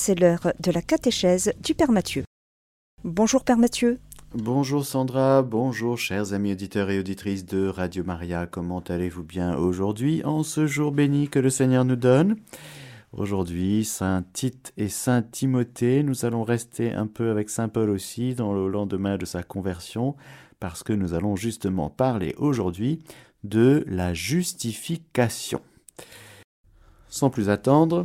c'est l'heure de la catéchèse du Père Mathieu. Bonjour Père Mathieu. Bonjour Sandra, bonjour chers amis auditeurs et auditrices de Radio Maria, comment allez-vous bien aujourd'hui en ce jour béni que le Seigneur nous donne? Aujourd'hui, Saint Tite et Saint Timothée, nous allons rester un peu avec Saint Paul aussi dans le lendemain de sa conversion, parce que nous allons justement parler aujourd'hui de la justification. Sans plus attendre,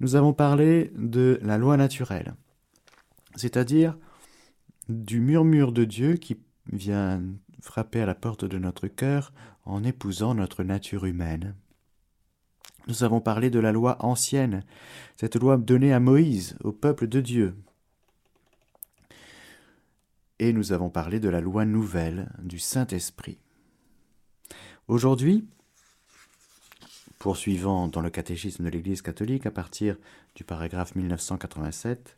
Nous avons parlé de la loi naturelle, c'est-à-dire du murmure de Dieu qui vient frapper à la porte de notre cœur en épousant notre nature humaine. Nous avons parlé de la loi ancienne, cette loi donnée à Moïse, au peuple de Dieu. Et nous avons parlé de la loi nouvelle du Saint-Esprit. Aujourd'hui, poursuivant dans le catéchisme de l'Église catholique à partir du paragraphe 1987,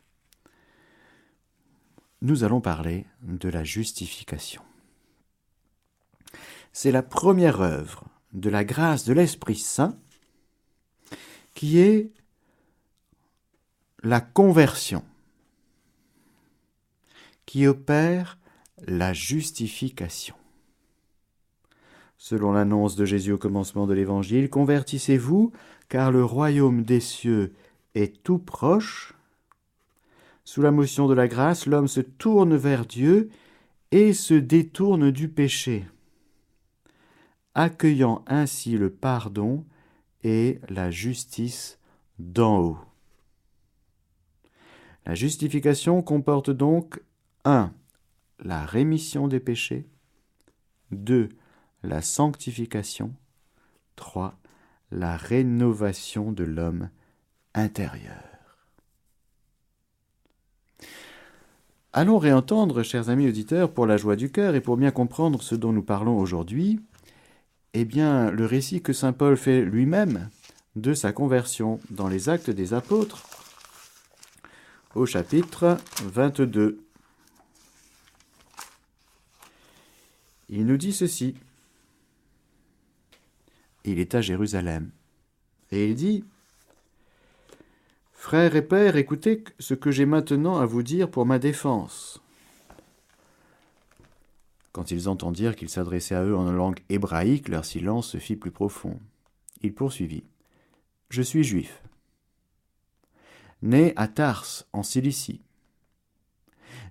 nous allons parler de la justification. C'est la première œuvre de la grâce de l'Esprit Saint qui est la conversion, qui opère la justification. Selon l'annonce de Jésus au commencement de l'Évangile, convertissez-vous, car le royaume des cieux est tout proche. Sous la motion de la grâce, l'homme se tourne vers Dieu et se détourne du péché, accueillant ainsi le pardon et la justice d'en haut. La justification comporte donc 1. La rémission des péchés 2 la sanctification. 3. La rénovation de l'homme intérieur. Allons réentendre, chers amis auditeurs, pour la joie du cœur et pour bien comprendre ce dont nous parlons aujourd'hui, eh bien, le récit que saint Paul fait lui-même de sa conversion dans les Actes des Apôtres, au chapitre 22. Il nous dit ceci il est à Jérusalem. Et il dit Frères et pères, écoutez ce que j'ai maintenant à vous dire pour ma défense. Quand ils entendirent qu'il s'adressait à eux en langue hébraïque, leur silence se fit plus profond. Il poursuivit Je suis juif, né à Tars, en Cilicie.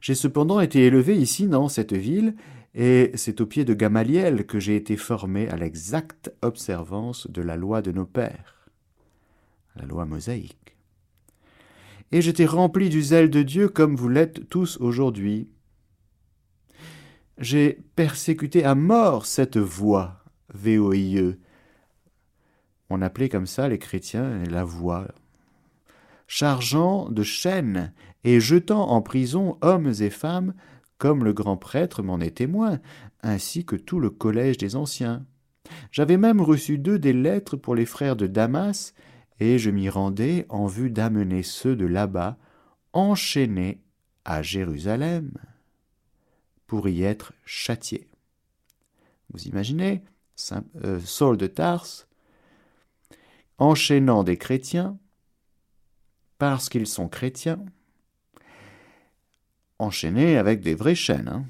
J'ai cependant été élevé ici, dans cette ville, et c'est au pied de Gamaliel que j'ai été formé à l'exacte observance de la loi de nos pères, la loi mosaïque. Et j'étais rempli du zèle de Dieu comme vous l'êtes tous aujourd'hui. J'ai persécuté à mort cette voie, VOIE. On appelait comme ça les chrétiens la voie, chargeant de chaînes et jetant en prison hommes et femmes comme le grand prêtre m'en est témoin, ainsi que tout le collège des anciens. J'avais même reçu d'eux des lettres pour les frères de Damas, et je m'y rendais en vue d'amener ceux de là-bas, enchaînés à Jérusalem, pour y être châtiés. Vous imaginez, euh, Saul de Tarse, enchaînant des chrétiens, parce qu'ils sont chrétiens, enchaîné avec des vraies chaînes, hein.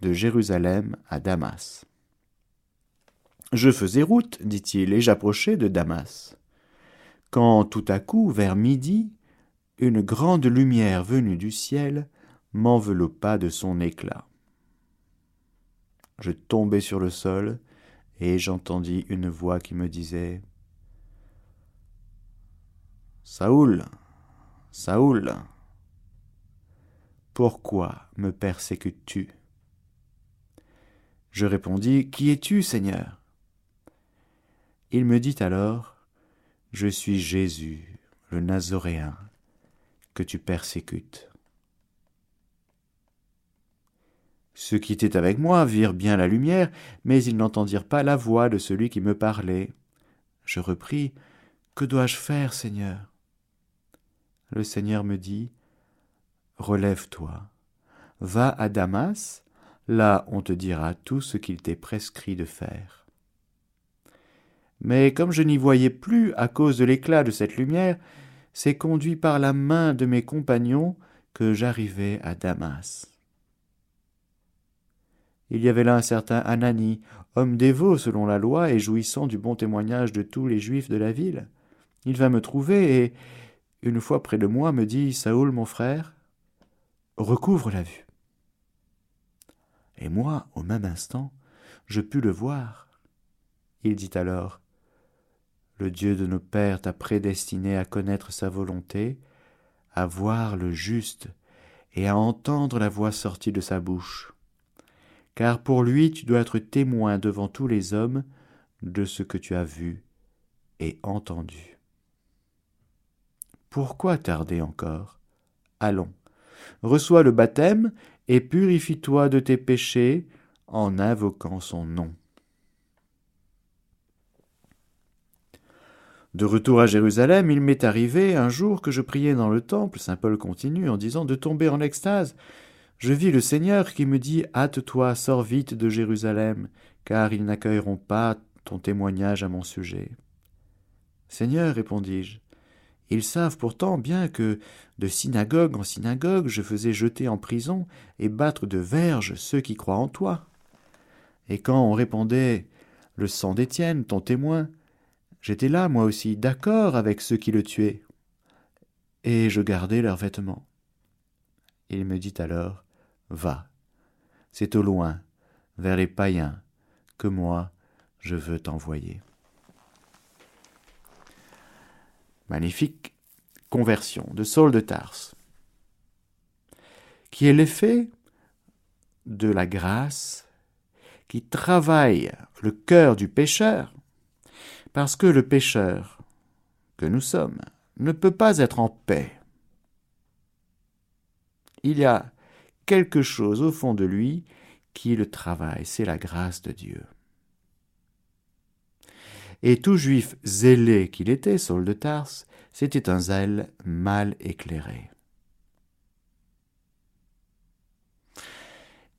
de Jérusalem à Damas. Je faisais route, dit-il, et j'approchais de Damas. Quand tout à coup, vers midi, une grande lumière venue du ciel m'enveloppa de son éclat. Je tombai sur le sol, et j'entendis une voix qui me disait Saoul, Saoul, pourquoi me persécutes-tu? Je répondis, Qui es-tu, Seigneur? Il me dit alors, Je suis Jésus, le Nazoréen, que tu persécutes. Ceux qui étaient avec moi virent bien la lumière, mais ils n'entendirent pas la voix de celui qui me parlait. Je repris. Que dois-je faire, Seigneur? Le Seigneur me dit. Relève-toi, va à Damas, là on te dira tout ce qu'il t'est prescrit de faire. Mais comme je n'y voyais plus à cause de l'éclat de cette lumière, c'est conduit par la main de mes compagnons que j'arrivai à Damas. Il y avait là un certain Anani, homme dévot selon la loi et jouissant du bon témoignage de tous les Juifs de la ville. Il vint me trouver et, une fois près de moi, me dit Saoul, mon frère, recouvre la vue. Et moi, au même instant, je pus le voir. Il dit alors Le Dieu de nos pères t'a prédestiné à connaître sa volonté, à voir le juste et à entendre la voix sortie de sa bouche. Car pour lui tu dois être témoin devant tous les hommes de ce que tu as vu et entendu. Pourquoi tarder encore? Allons, reçois le baptême et purifie-toi de tes péchés en invoquant son nom. De retour à Jérusalem, il m'est arrivé un jour que je priais dans le temple, saint Paul continue en disant de tomber en extase. Je vis le Seigneur qui me dit Hâte-toi, sors vite de Jérusalem, car ils n'accueilleront pas ton témoignage à mon sujet. Seigneur, répondis-je, ils savent pourtant bien que, de synagogue en synagogue, je faisais jeter en prison et battre de verges ceux qui croient en toi. Et quand on répondait Le sang d'Étienne, ton témoin, j'étais là, moi aussi, d'accord avec ceux qui le tuaient. Et je gardais leurs vêtements. Il me dit alors Va, c'est au loin, vers les païens, que moi je veux t'envoyer. Magnifique conversion de Saul de Tarse, qui est l'effet de la grâce qui travaille le cœur du pécheur, parce que le pécheur que nous sommes ne peut pas être en paix. Il y a quelque chose au fond de lui qui le travaille, c'est la grâce de Dieu et tout juif zélé qu'il était, Saul de Tarse, c'était un zèle mal éclairé.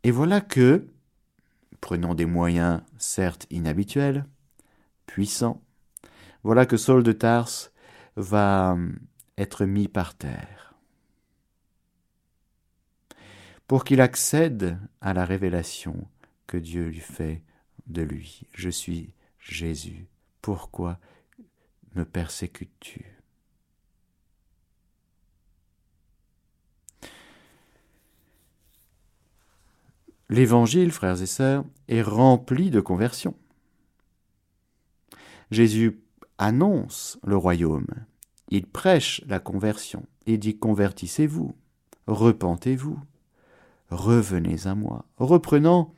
Et voilà que, prenant des moyens certes inhabituels, puissants, voilà que Saul de Tarse va être mis par terre. Pour qu'il accède à la révélation que Dieu lui fait de lui. Je suis Jésus, pourquoi me persécutes-tu? L'Évangile, frères et sœurs, est rempli de conversion. Jésus annonce le royaume, il prêche la conversion, il dit convertissez-vous, repentez-vous, revenez à moi, reprenant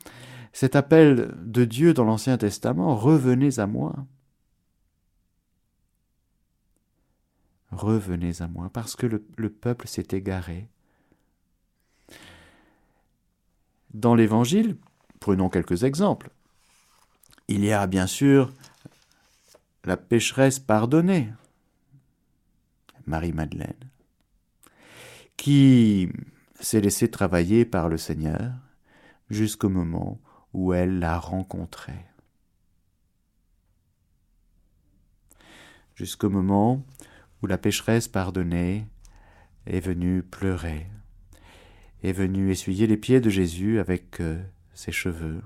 cet appel de Dieu dans l'Ancien Testament, revenez à moi. Revenez à moi, parce que le, peuple s'est égaré. Dans l'Évangile, prenons quelques exemples. Il y a bien sûr la pécheresse pardonnée, Marie-Madeleine, qui s'est laissée travailler par le Seigneur jusqu'au moment où elle l'a rencontré. Jusqu'au moment la pécheresse pardonnée est venue pleurer, est venue essuyer les pieds de Jésus avec euh, ses cheveux.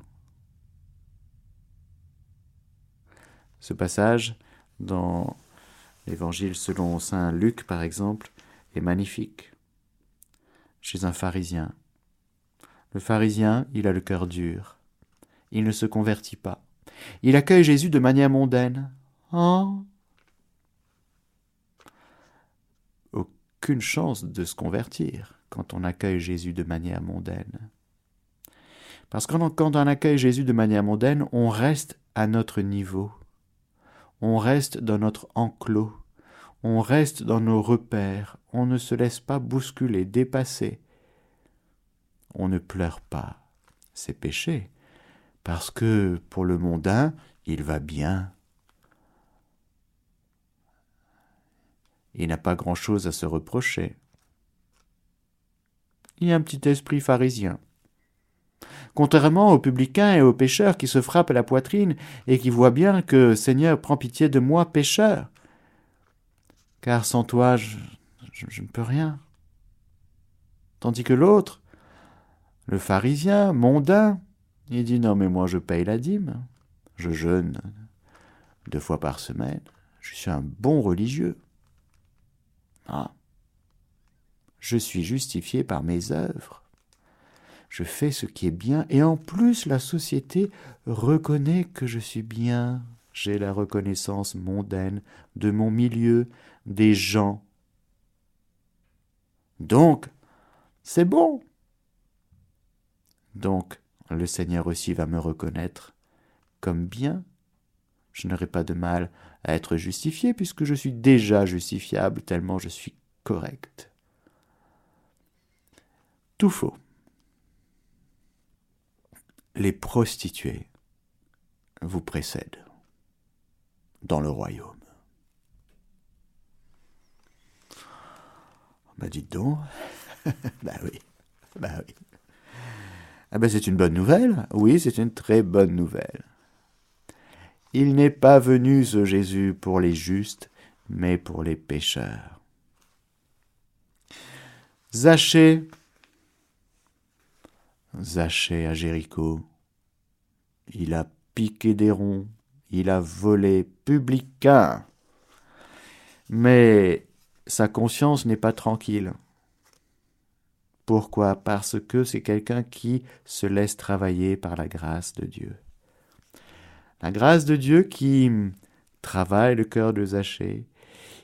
Ce passage, dans l'Évangile selon Saint Luc par exemple, est magnifique. Chez un pharisien. Le pharisien, il a le cœur dur. Il ne se convertit pas. Il accueille Jésus de manière mondaine. Oh, aucune chance de se convertir quand on accueille Jésus de manière mondaine. Parce que quand on accueille Jésus de manière mondaine, on reste à notre niveau. On reste dans notre enclos. on reste dans nos repères, on ne se laisse pas bousculer, dépasser. On ne pleure pas ses péchés, parce que pour le mondain, il va bien. Il n'a pas grand-chose à se reprocher. Il a un petit esprit pharisien. Contrairement aux publicains et aux pécheurs qui se frappent à la poitrine et qui voient bien que Seigneur prend pitié de moi, pécheur, car sans toi je, je ne peux rien. Tandis que l'autre, le pharisien, mondain, il dit non mais moi je paye la dîme, je jeûne deux fois par semaine, je suis un bon religieux. Ah. Je suis justifié par mes œuvres. Je fais ce qui est bien, et en plus la société reconnaît que je suis bien. J'ai la reconnaissance mondaine de mon milieu, des gens. Donc, c'est bon. Donc, le Seigneur aussi va me reconnaître comme bien. Je n'aurai pas de mal à être justifié puisque je suis déjà justifiable tellement je suis correct. Tout faux. Les prostituées vous précèdent dans le royaume. Bah dites donc. bah oui. Bah oui. Ah ben c'est une bonne nouvelle. Oui, c'est une très bonne nouvelle. Il n'est pas venu ce Jésus pour les justes, mais pour les pécheurs. Zachée, Zachée à Jéricho, il a piqué des ronds, il a volé publicain. Mais sa conscience n'est pas tranquille. Pourquoi? Parce que c'est quelqu'un qui se laisse travailler par la grâce de Dieu. La grâce de Dieu qui travaille le cœur de Zachée,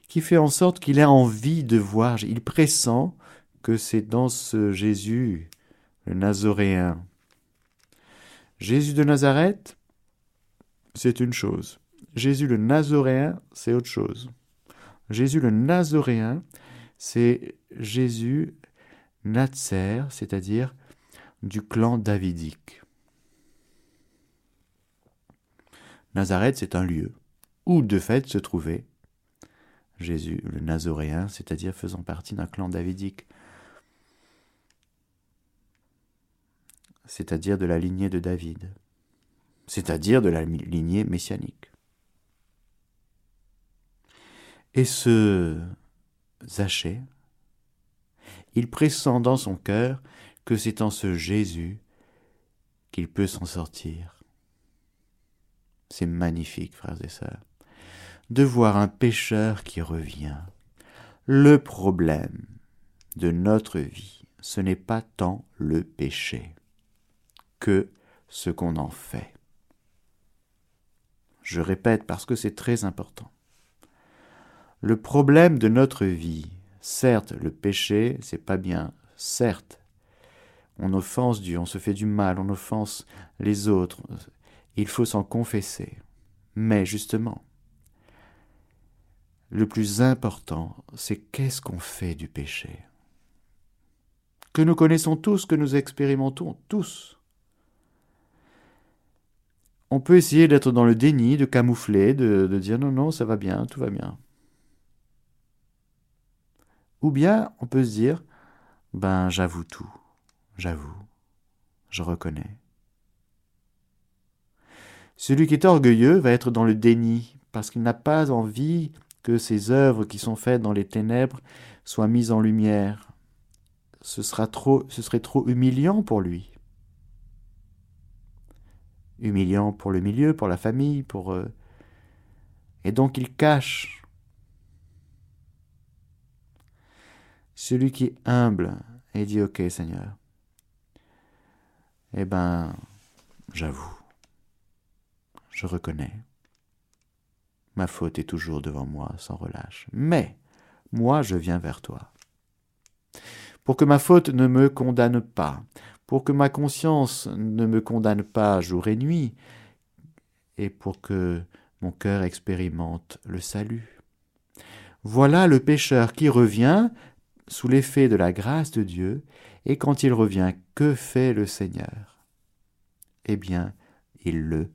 qui fait en sorte qu'il a envie de voir, il pressent que c'est dans ce Jésus, le Nazoréen. Jésus de Nazareth, c'est une chose. Jésus le Nazoréen, c'est autre chose. Jésus le Nazoréen, c'est Jésus Natser, c'est-à-dire du clan davidique. Nazareth, c'est un lieu où de fait se trouvait Jésus, le Nazoréen, c'est-à-dire faisant partie d'un clan davidique, c'est-à-dire de la lignée de David, c'est-à-dire de la lignée messianique. Et ce Zachée, il pressent dans son cœur que c'est en ce Jésus qu'il peut s'en sortir. C'est magnifique, frères et sœurs, de voir un pécheur qui revient. Le problème de notre vie, ce n'est pas tant le péché que ce qu'on en fait. Je répète parce que c'est très important. Le problème de notre vie, certes, le péché, c'est pas bien, certes, on offense Dieu, on se fait du mal, on offense les autres, il faut s'en confesser. Mais justement, le plus important, c'est qu'est-ce qu'on fait du péché? Que nous connaissons tous, que nous expérimentons tous. On peut essayer d'être dans le déni, de camoufler, de, dire non, non, ça va bien, tout va bien. Ou bien on peut se dire, ben j'avoue tout, j'avoue, je reconnais. Celui qui est orgueilleux va être dans le déni, parce qu'il n'a pas envie que ses œuvres qui sont faites dans les ténèbres soient mises en lumière. Ce, sera trop, serait trop humiliant pour lui. Humiliant pour le milieu, pour la famille, pour... eux. Et donc il cache. Celui qui est humble et dit Ok Seigneur, eh ben, j'avoue je reconnais. Ma faute est toujours devant moi sans relâche. Mais moi je viens vers toi. Pour que ma faute ne me condamne pas, pour que ma conscience ne me condamne pas jour et nuit, et pour que mon cœur expérimente le salut. Voilà le pécheur qui revient sous l'effet de la grâce de Dieu, et quand il revient, que fait le Seigneur? Eh bien, il le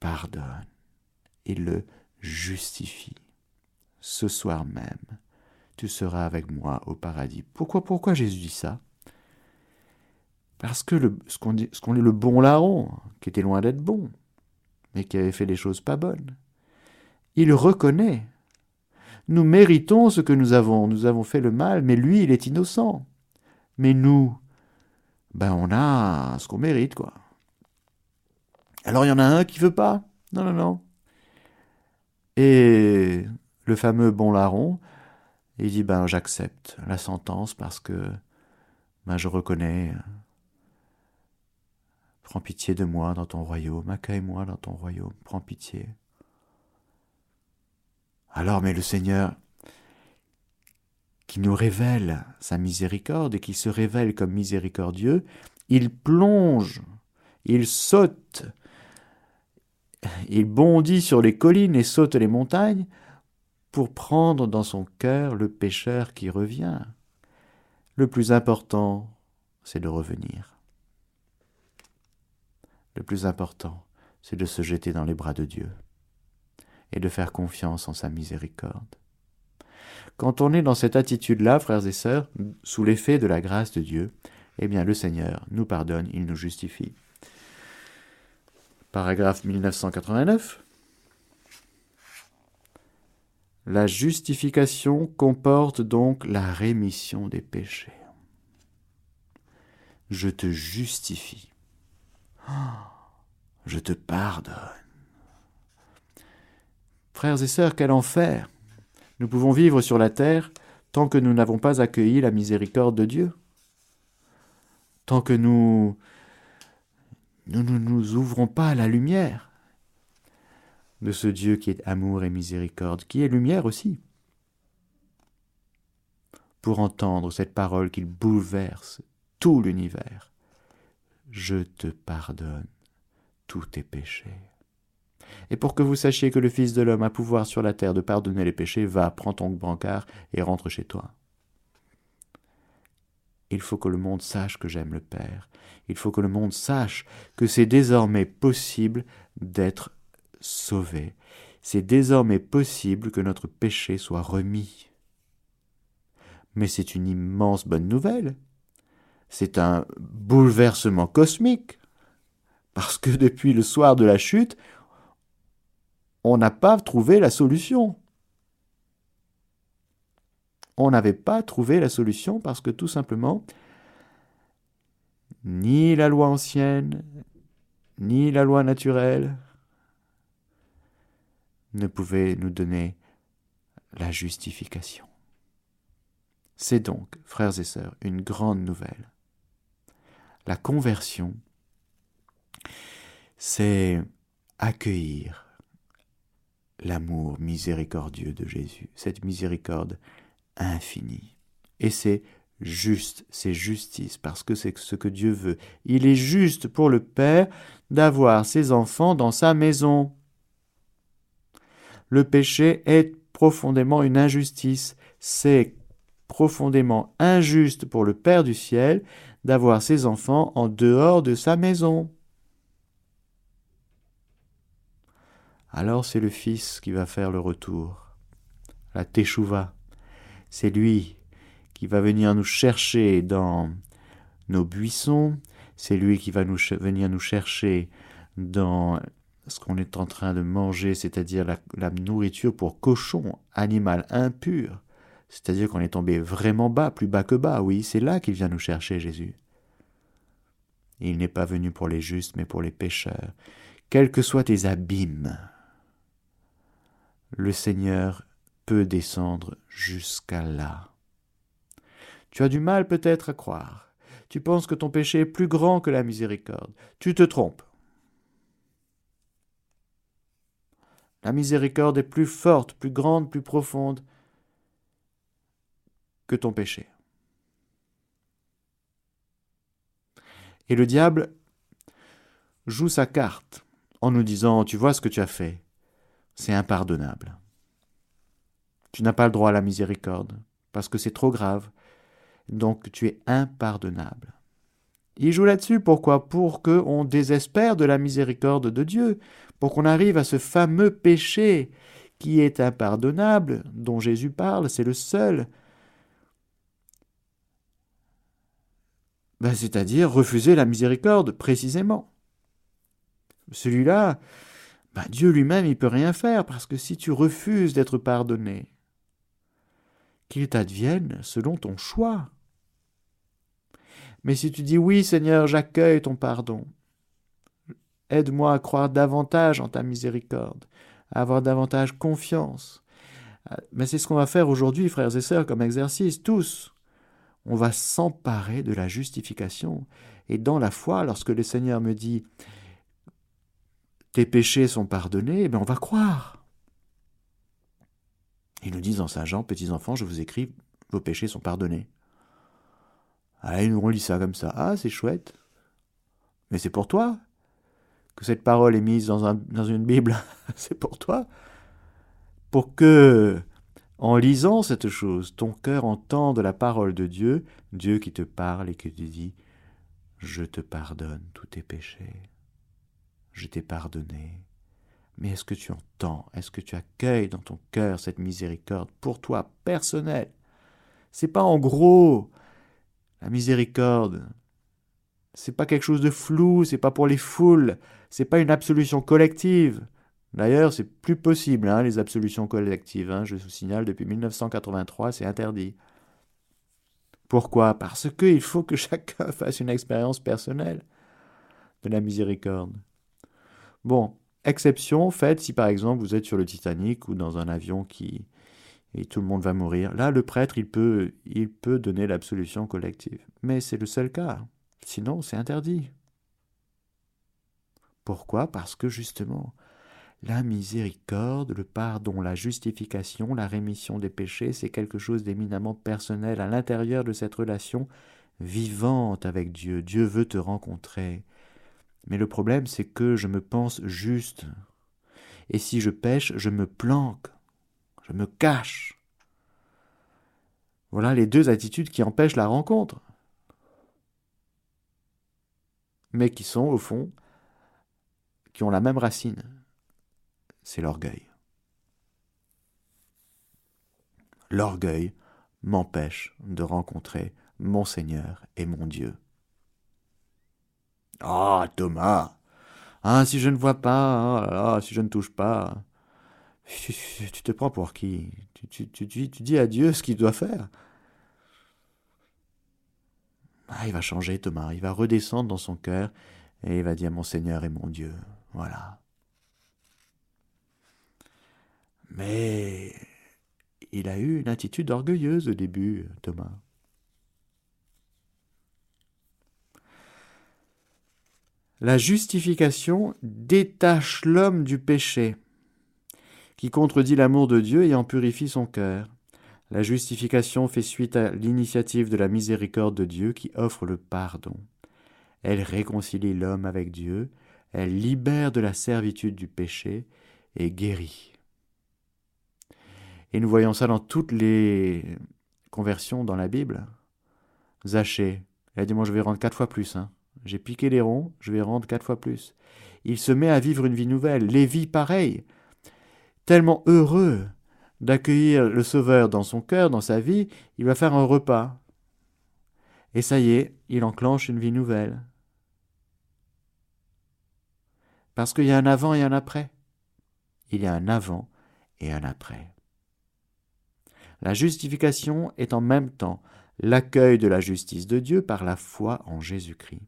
pardonne, il le justifie. Ce soir même, tu seras avec moi au paradis. Pourquoi, pourquoi Jésus dit ça? Parce que le, ce qu'on dit, qu'on est le bon larron, qui était loin d'être bon, mais qui avait fait des choses pas bonnes, il reconnaît. Nous méritons ce que nous avons, nous avons fait le mal, mais lui, il est innocent. Mais nous, ben on a ce qu'on mérite, quoi. Alors il y en a un qui veut pas? Non, non, non. Et le fameux bon larron, il dit ben j'accepte la sentence parce que ben je reconnais. Prends pitié de moi dans ton royaume, accueille-moi dans ton royaume, prends pitié. Alors, mais le Seigneur, qui nous révèle sa miséricorde et qui se révèle comme miséricordieux, il plonge, il saute, il bondit sur les collines et saute les montagnes pour prendre dans son cœur le pécheur qui revient. Le plus important, c'est de revenir. Le plus important, c'est de se jeter dans les bras de Dieu et de faire confiance en sa miséricorde. Quand on est dans cette attitude-là, frères et sœurs, sous l'effet de la grâce de Dieu, eh bien le Seigneur nous pardonne, il nous justifie. Paragraphe 1989. La justification comporte donc la rémission des péchés. Je te justifie. Je te pardonne. Frères et sœurs, quel enfer Nous pouvons vivre sur la terre tant que nous n'avons pas accueilli la miséricorde de Dieu. Tant que nous nous ne nous ouvrons pas à la lumière de ce Dieu qui est amour et miséricorde, qui est lumière aussi, pour entendre cette parole qui bouleverse tout l'univers. Je te pardonne tous tes péchés. Et pour que vous sachiez que le Fils de l'homme a pouvoir sur la terre de pardonner les péchés, va, prends ton brancard et rentre chez toi. Il faut que le monde sache que j'aime le Père. Il faut que le monde sache que c'est désormais possible d'être sauvé. C'est désormais possible que notre péché soit remis. Mais c'est une immense bonne nouvelle. C'est un bouleversement cosmique. Parce que depuis le soir de la chute, on n'a pas trouvé la solution. On n'avait pas trouvé la solution parce que tout simplement, ni la loi ancienne, ni la loi naturelle ne pouvaient nous donner la justification. C'est donc, frères et sœurs, une grande nouvelle. La conversion, c'est accueillir l'amour miséricordieux de Jésus, cette miséricorde infinie. Et c'est juste, c'est justice, parce que c'est ce que Dieu veut. Il est juste pour le Père d'avoir ses enfants dans sa maison. Le péché est profondément une injustice. C'est profondément injuste pour le Père du ciel d'avoir ses enfants en dehors de sa maison. alors c'est le Fils qui va faire le retour, la Teshuvah. C'est lui qui va venir nous chercher dans nos buissons, c'est lui qui va venir nous chercher dans ce qu'on est en train de manger, c'est-à-dire la, la, nourriture pour cochon, animal impur. C'est-à-dire qu'on est tombé vraiment bas, plus bas que bas, oui, c'est là qu'il vient nous chercher, Jésus. Il n'est pas venu pour les justes, mais pour les pécheurs. Quels que soient tes abîmes, le Seigneur peut descendre jusqu'à là. Tu as du mal peut-être à croire. Tu penses que ton péché est plus grand que la miséricorde. Tu te trompes. La miséricorde est plus forte, plus grande, plus profonde que ton péché. Et le diable joue sa carte en nous disant Tu vois ce que tu as fait c'est impardonnable. Tu n'as pas le droit à la miséricorde, parce que c'est trop grave. Donc tu es impardonnable. Il joue là-dessus, pourquoi? Pour qu'on désespère de la miséricorde de Dieu, pour qu'on arrive à ce fameux péché qui est impardonnable, dont Jésus parle, c'est le seul. Ben, c'est-à-dire refuser la miséricorde, précisément. Celui-là, ben, Dieu lui-même, il peut rien faire, parce que si tu refuses d'être pardonné, qu'il t'advienne selon ton choix. Mais si tu dis oui, Seigneur, j'accueille ton pardon, aide-moi à croire davantage en ta miséricorde, à avoir davantage confiance. Mais c'est ce qu'on va faire aujourd'hui, frères et sœurs, comme exercice, tous. On va s'emparer de la justification. Et dans la foi, lorsque le Seigneur me dit tes péchés sont pardonnés, eh bien on va croire. Il nous dit dans Saint Jean, petits enfants, je vous écris, vos péchés sont pardonnés. Ah, nous on lit ça comme ça. Ah, c'est chouette. Mais c'est pour toi que cette parole est mise dans, dans une Bible. c'est pour toi. Pour que, en lisant cette chose, ton cœur entende la parole de Dieu, Dieu qui te parle et qui te dit Je te pardonne tous tes péchés. Je t'ai pardonné. Mais est-ce que tu entends? Est-ce que tu accueilles dans ton cœur cette miséricorde pour toi personnelle C'est pas en gros la miséricorde, c'est pas quelque chose de flou, c'est pas pour les foules, c'est pas une absolution collective. D'ailleurs, c'est plus possible, hein, les absolutions collectives. Hein, je vous signale, depuis 1983, c'est interdit. Pourquoi? Parce qu'il faut que chacun fasse une expérience personnelle de la miséricorde. Bon, exception faite si par exemple vous êtes sur le Titanic ou dans un avion qui, et tout le monde va mourir. Là, le prêtre, il peut, il peut donner l'absolution collective. Mais c'est le seul cas. Sinon, c'est interdit. Pourquoi? Parce que justement, la miséricorde, le pardon, la justification, la rémission des péchés, c'est quelque chose d'éminemment personnel à l'intérieur de cette relation vivante avec Dieu. Dieu veut te rencontrer. Mais le problème, c'est que je me pense juste. Et si je pêche, je me planque je me cache. Voilà les deux attitudes qui empêchent la rencontre, mais qui sont au fond, qui ont la même racine, c'est l'orgueil. L'orgueil m'empêche de rencontrer mon Seigneur et mon Dieu. Ah, Thomas, ah, si je ne vois pas, ah, si je ne touche pas, tu, te prends pour qui? Tu, dis à Dieu ce qu'il doit faire. Ah, il va changer Thomas, il va redescendre dans son cœur et il va dire mon Seigneur et mon Dieu. Voilà. Mais il a eu une attitude orgueilleuse au début, Thomas. La justification détache l'homme du péché qui contredit l'amour de Dieu et en purifie son cœur. La justification fait suite à l'initiative de la miséricorde de Dieu qui offre le pardon. Elle réconcilie l'homme avec Dieu, elle libère de la servitude du péché et guérit. Et nous voyons ça dans toutes les conversions dans la Bible. Zachée, il a je vais rendre quatre fois plus. Hein. J'ai piqué les ronds, je vais rendre quatre fois plus. Il se met à vivre une vie nouvelle. Lévi, pareil tellement heureux d'accueillir le Sauveur dans son cœur, dans sa vie, il va faire un repas. Et ça y est, il enclenche une vie nouvelle. Parce qu'il y a un avant et un après. Il y a un avant et un après. La justification est en même temps l'accueil de la justice de Dieu par la foi en Jésus-Christ.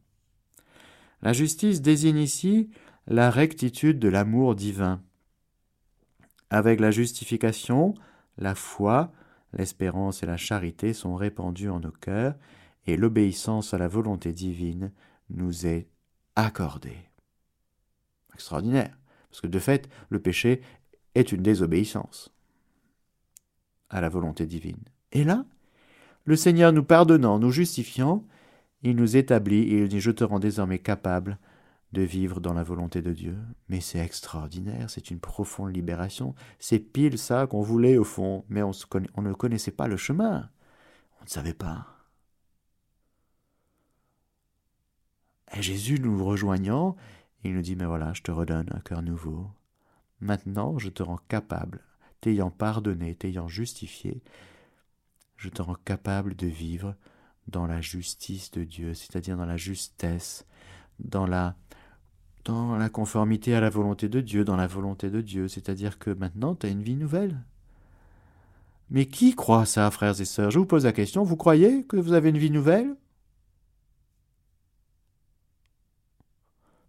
La justice désigne ici la rectitude de l'amour divin, avec la justification, la foi, l'espérance et la charité sont répandues en nos cœurs, et l'obéissance à la volonté divine nous est accordée. Extraordinaire, parce que de fait, le péché est une désobéissance à la volonté divine. Et là, le Seigneur nous pardonnant, nous justifiant, il nous établit et il dit Je te rends désormais capable de vivre dans la volonté de Dieu. Mais c'est extraordinaire, c'est une profonde libération. C'est pile ça qu'on voulait au fond, mais on, on ne connaissait pas le chemin. On ne savait pas. Et Jésus nous rejoignant, il nous dit, mais voilà, je te redonne un cœur nouveau. Maintenant, je te rends capable, t'ayant pardonné, t'ayant justifié, je te rends capable de vivre dans la justice de Dieu, c'est-à-dire dans la justesse, dans la dans la conformité à la volonté de Dieu, dans la volonté de Dieu, c'est-à-dire que maintenant tu as une vie nouvelle. Mais qui croit ça, frères et sœurs? Je vous pose la question, vous croyez que vous avez une vie nouvelle?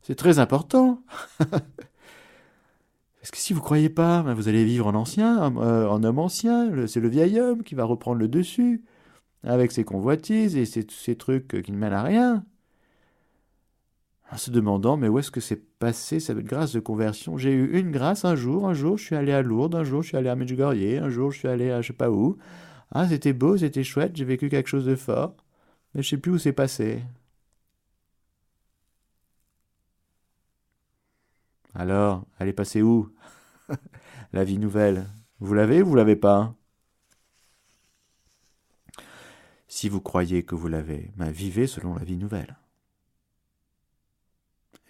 C'est très important. Parce que si vous croyez pas, ben, vous allez vivre en ancien, euh, en homme ancien. C'est le vieil homme qui va reprendre le dessus, avec ses convoitises et ses, ces trucs qui ne mènent à rien. En se demandant, mais où est-ce que c'est passé cette grâce de conversion? J'ai eu une grâce un jour, un jour je suis allé à Lourdes, un jour je suis allé à Medjugorje, un jour je suis allé à je sais pas où. Ah, c'était beau, c'était chouette, j'ai vécu quelque chose de fort, mais je sais plus où c'est passé. Alors, elle est passée où? La vie nouvelle. Vous l'avez ou vous l'avez pas? Si vous croyez que vous l'avez, ben vivez selon la vie nouvelle.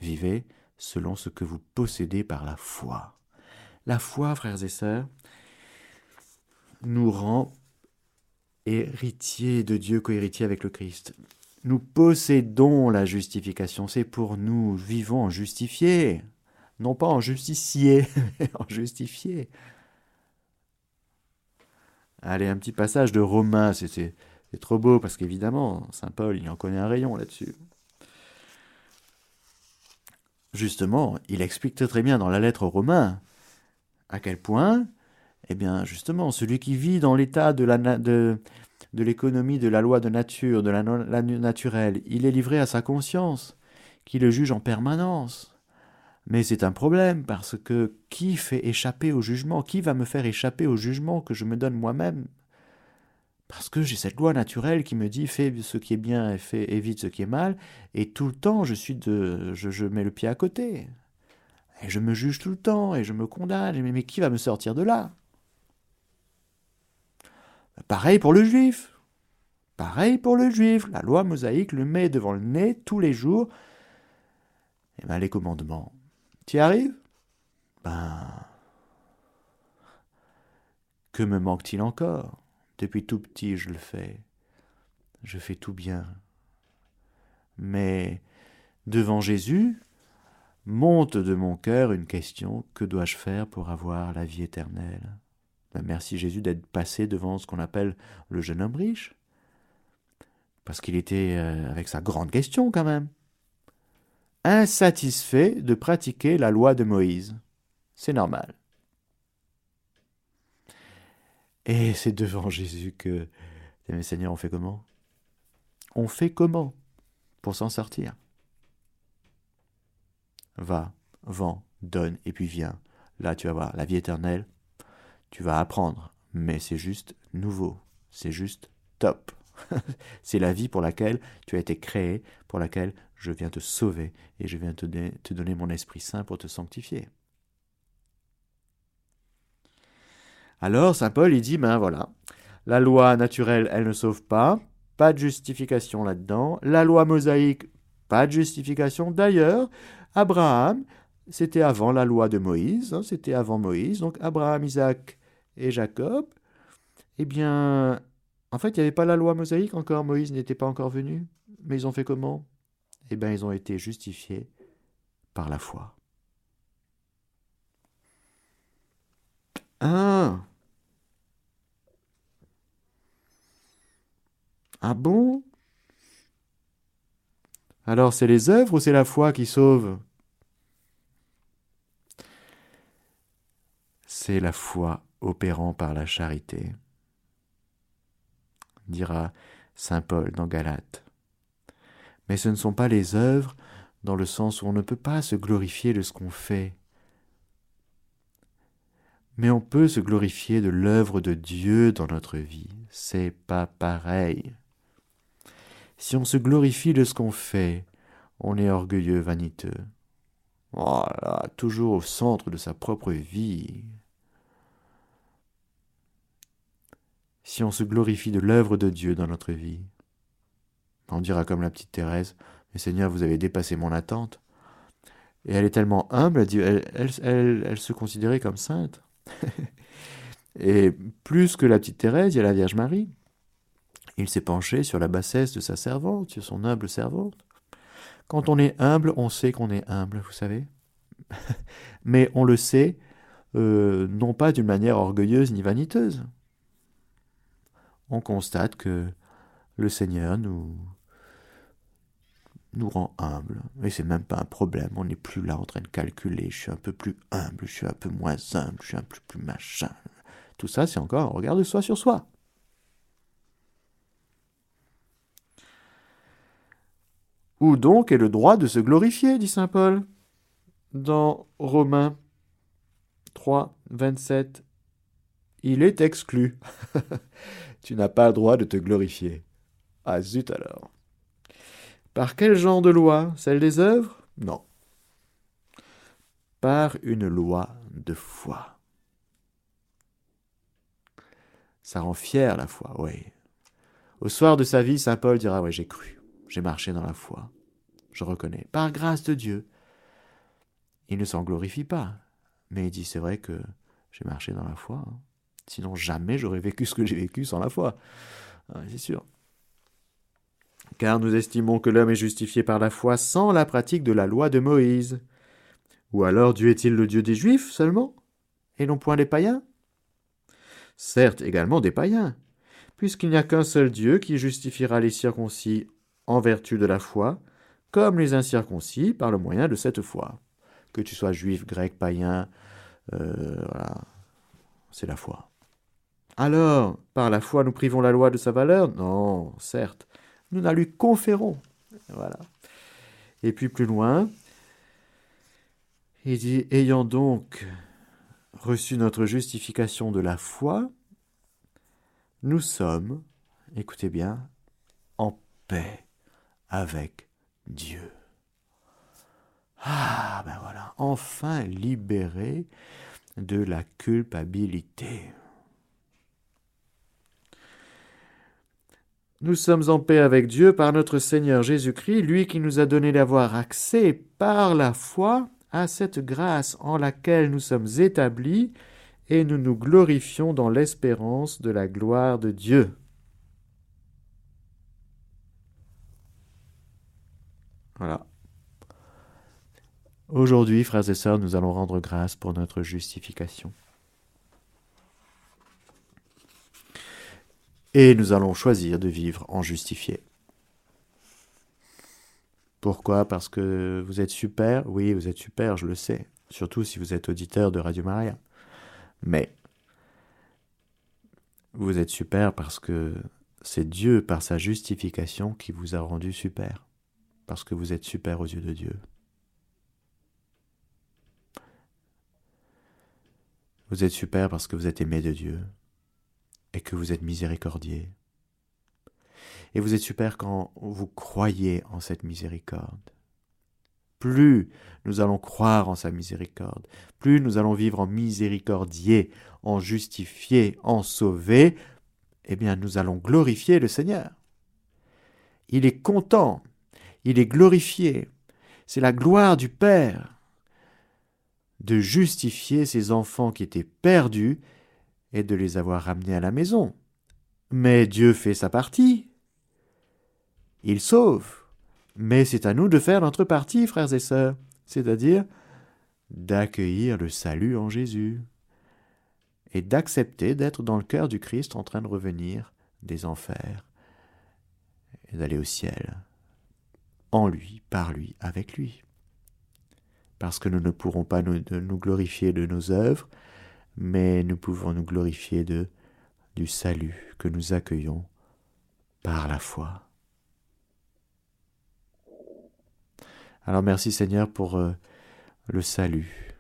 Vivez selon ce que vous possédez par la foi. La foi, frères et sœurs, nous rend héritiers de Dieu, cohéritiers avec le Christ. Nous possédons la justification, c'est pour nous, vivons en justifiés non pas en justicier, mais en justifié. Allez, un petit passage de Romains, c'est trop beau parce qu'évidemment, Saint Paul, il en connaît un rayon là-dessus. Justement, il explique très, bien dans la lettre aux Romains à quel point, eh bien, justement, celui qui vit dans l'état de de, l'économie de la loi de nature, de la naturelle, il est livré à sa conscience, qui le juge en permanence. Mais c'est un problème parce que qui fait échapper au jugement? Qui va me faire échapper au jugement que je me donne moi-même? Parce que j'ai cette loi naturelle qui me dit fais ce qui est bien et évite ce qui est mal, et tout le temps je suis de, je, mets le pied à côté. Et je me juge tout le temps et je me condamne. Mais, qui va me sortir de là? Pareil pour le juif. Pareil pour le juif. La loi mosaïque le met devant le nez tous les jours. Et bien les commandements, tu arrives? Ben. Que me manque-t-il encore? Depuis tout petit, je le fais. Je fais tout bien. Mais devant Jésus, monte de mon cœur une question que dois-je faire pour avoir la vie éternelle? Ben Merci Jésus d'être passé devant ce qu'on appelle le jeune homme riche. Parce qu'il était euh, avec sa grande question quand même insatisfait de pratiquer la loi de Moïse. C'est normal. Et c'est devant Jésus que, mes Seigneur, on fait comment? On fait comment pour s'en sortir? Va, vends, donne, et puis viens. Là, tu vas voir la vie éternelle. Tu vas apprendre, mais c'est juste nouveau. C'est juste top. c'est la vie pour laquelle tu as été créé, pour laquelle je viens te sauver et je viens te donner mon Esprit Saint pour te sanctifier. Alors, Saint Paul, il dit, ben voilà, la loi naturelle, elle ne sauve pas, pas de justification là-dedans. La loi mosaïque, pas de justification. D'ailleurs, Abraham, c'était avant la loi de Moïse, hein, c'était avant Moïse, donc Abraham, Isaac et Jacob, eh bien, en fait, il n'y avait pas la loi mosaïque encore, Moïse n'était pas encore venu. Mais ils ont fait comment? Eh bien, ils ont été justifiés par la foi. Ah Ah bon? Alors c'est les œuvres ou c'est la foi qui sauve? C'est la foi opérant par la charité dira Saint Paul dans Galate. Mais ce ne sont pas les œuvres dans le sens où on ne peut pas se glorifier de ce qu'on fait. Mais on peut se glorifier de l'œuvre de Dieu dans notre vie. C'est pas pareil. Si on se glorifie de ce qu'on fait, on est orgueilleux, vaniteux. Voilà, toujours au centre de sa propre vie. Si on se glorifie de l'œuvre de Dieu dans notre vie, on dira comme la petite Thérèse, mais Seigneur, vous avez dépassé mon attente. Et elle est tellement humble, elle, elle, elle se considérait comme sainte. Et plus que la petite Thérèse, il y a la Vierge Marie. Il s'est penché sur la bassesse de sa servante, sur son humble servante. Quand on est humble, on sait qu'on est humble, vous savez. Mais on le sait euh, non pas d'une manière orgueilleuse ni vaniteuse. On constate que le Seigneur nous, nous rend humbles. Et c'est même pas un problème. On n'est plus là en train de calculer. Je suis un peu plus humble, je suis un peu moins humble, je suis un peu plus machin. Tout ça, c'est encore un regard de soi sur soi. Où donc est le droit de se glorifier, dit saint Paul, dans Romains 3, 27. Il est exclu. tu n'as pas le droit de te glorifier. Ah zut alors. Par quel genre de loi? Celle des œuvres? Non. Par une loi de foi. Ça rend fier la foi, oui. Au soir de sa vie, saint Paul dira Oui, j'ai cru, j'ai marché dans la foi. Je reconnais, par grâce de Dieu. Il ne s'en glorifie pas, mais il dit C'est vrai que j'ai marché dans la foi. Hein. Sinon, jamais j'aurais vécu ce que j'ai vécu sans la foi. C'est sûr. Car nous estimons que l'homme est justifié par la foi sans la pratique de la loi de Moïse. Ou alors Dieu est-il le Dieu des Juifs seulement, et non point des païens? Certes également des païens, puisqu'il n'y a qu'un seul Dieu qui justifiera les circoncis en vertu de la foi, comme les incirconcis par le moyen de cette foi. Que tu sois juif, grec, païen, euh, voilà, c'est la foi. Alors, par la foi, nous privons la loi de sa valeur? Non, certes, nous la lui conférons. Voilà. Et puis plus loin, il dit, ayant donc reçu notre justification de la foi, nous sommes, écoutez bien, en paix avec Dieu. Ah, ben voilà, enfin libérés de la culpabilité. Nous sommes en paix avec Dieu par notre Seigneur Jésus-Christ, lui qui nous a donné d'avoir accès par la foi à cette grâce en laquelle nous sommes établis et nous nous glorifions dans l'espérance de la gloire de Dieu. Voilà. Aujourd'hui, frères et sœurs, nous allons rendre grâce pour notre justification. Et nous allons choisir de vivre en justifié. Pourquoi? Parce que vous êtes super Oui, vous êtes super, je le sais. Surtout si vous êtes auditeur de Radio Maria. Mais vous êtes super parce que c'est Dieu, par sa justification, qui vous a rendu super. Parce que vous êtes super aux yeux de Dieu. Vous êtes super parce que vous êtes aimé de Dieu et que vous êtes miséricordier et vous êtes super quand vous croyez en cette miséricorde. Plus nous allons croire en sa miséricorde, plus nous allons vivre en miséricordier, en justifié, en sauvé, eh bien nous allons glorifier le Seigneur. Il est content, il est glorifié. C'est la gloire du Père de justifier ses enfants qui étaient perdus et de les avoir ramenés à la maison. Mais Dieu fait sa partie. Il sauve. Mais c'est à nous de faire notre partie, frères et sœurs, c'est-à-dire d'accueillir le salut en Jésus et d'accepter d'être dans le cœur du Christ en train de revenir des enfers et d'aller au ciel, en lui, par lui, avec lui. Parce que nous ne pourrons pas nous, glorifier de nos œuvres, mais nous pouvons nous glorifier de du salut que nous accueillons par la foi. Alors merci Seigneur pour euh, le salut.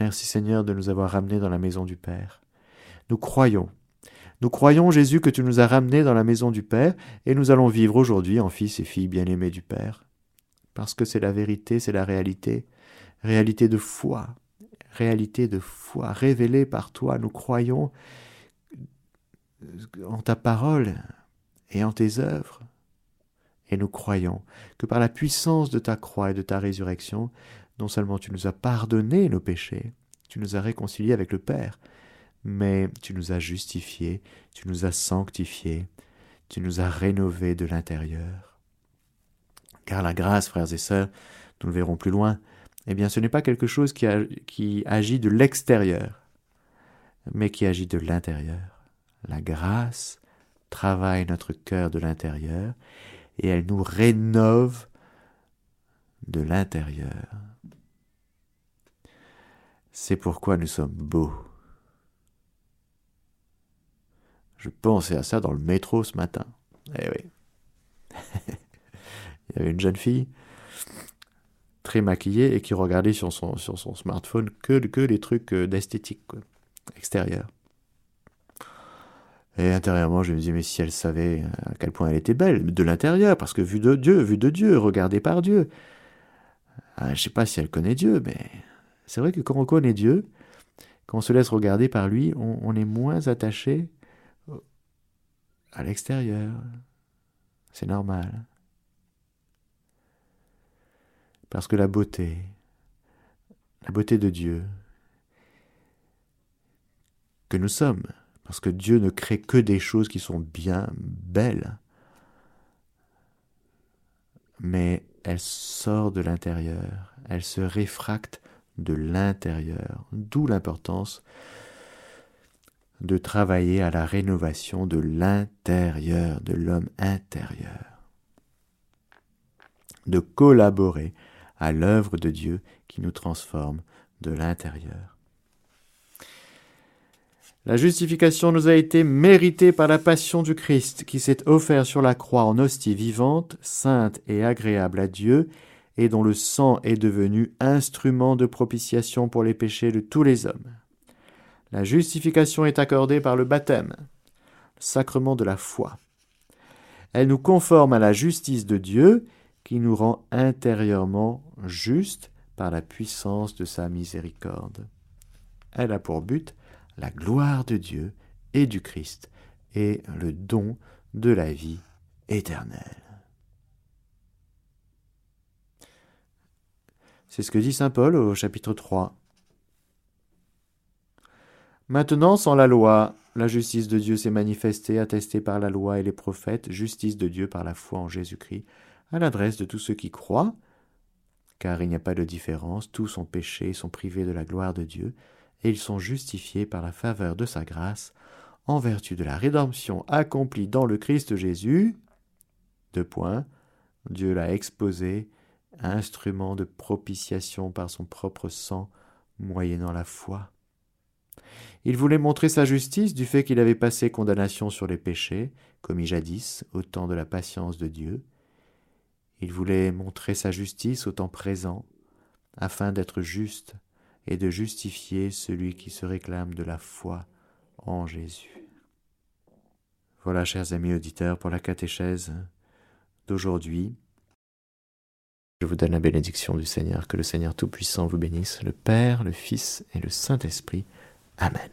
Merci Seigneur de nous avoir ramenés dans la maison du Père. Nous croyons. Nous croyons, Jésus, que tu nous as ramenés dans la maison du Père, et nous allons vivre aujourd'hui en fils et filles bien-aimés du Père. Parce que c'est la vérité, c'est la réalité. réalité de foi, réalité de foi révélée par toi. Nous croyons en ta parole et en tes œuvres. Et nous croyons que par la puissance de ta croix et de ta résurrection, non seulement tu nous as pardonné nos péchés, tu nous as réconciliés avec le Père, mais tu nous as justifiés, tu nous as sanctifiés, tu nous as rénovés de l'intérieur. Car la grâce, frères et sœurs, nous le verrons plus loin, eh bien ce n'est pas quelque chose qui, qui agit de l'extérieur, mais qui agit de l'intérieur. La grâce travaille notre cœur de l'intérieur et elle nous rénove de l'intérieur. C'est pourquoi nous sommes beaux. Je pensais à ça dans le métro ce matin. Eh oui. Il y avait une jeune fille très maquillée et qui regardait sur son, sur son smartphone que, que les trucs euh, d'esthétique extérieurs. Et intérieurement, je me disais, mais si elle savait à quel point elle était belle, de l'intérieur, parce que vue de Dieu, vue de Dieu, regardée par Dieu. Ah, je ne sais pas si elle connaît Dieu, mais c'est vrai que quand on connaît Dieu, quand on se laisse regarder par lui, on, est moins attaché à l'extérieur. C'est normal. Parce que la beauté, la beauté de Dieu, que nous sommes, parce que Dieu ne crée que des choses qui sont bien belles, mais elle sort de l'intérieur, elle se réfracte de l'intérieur, d'où l'importance de travailler à la rénovation de l'intérieur, de l'homme intérieur, de collaborer à l'œuvre de Dieu qui nous transforme de l'intérieur. La justification nous a été méritée par la passion du Christ qui s'est offert sur la croix en hostie vivante, sainte et agréable à Dieu, et dont le sang est devenu instrument de propitiation pour les péchés de tous les hommes. La justification est accordée par le baptême, le sacrement de la foi. Elle nous conforme à la justice de Dieu qui nous rend intérieurement justes par la puissance de sa miséricorde. Elle a pour but la gloire de Dieu et du Christ et le don de la vie éternelle. C'est ce que dit Saint Paul au chapitre 3. Maintenant, sans la loi, la justice de Dieu s'est manifestée, attestée par la loi et les prophètes, justice de Dieu par la foi en Jésus-Christ, à l'adresse de tous ceux qui croient, car il n'y a pas de différence, tous ont péché sont privés de la gloire de Dieu, et ils sont justifiés par la faveur de sa grâce, en vertu de la rédemption accomplie dans le Christ Jésus. Deux points. Dieu l'a exposé, instrument de propitiation par son propre sang, moyennant la foi. Il voulait montrer sa justice du fait qu'il avait passé condamnation sur les péchés, commis jadis, au temps de la patience de Dieu. Il voulait montrer sa justice au temps présent, afin d'être juste et de justifier celui qui se réclame de la foi en Jésus. Voilà, chers amis auditeurs, pour la catéchèse d'aujourd'hui. Je vous donne la bénédiction du Seigneur, que le Seigneur Tout-Puissant vous bénisse, le Père, le Fils et le Saint-Esprit. Amen.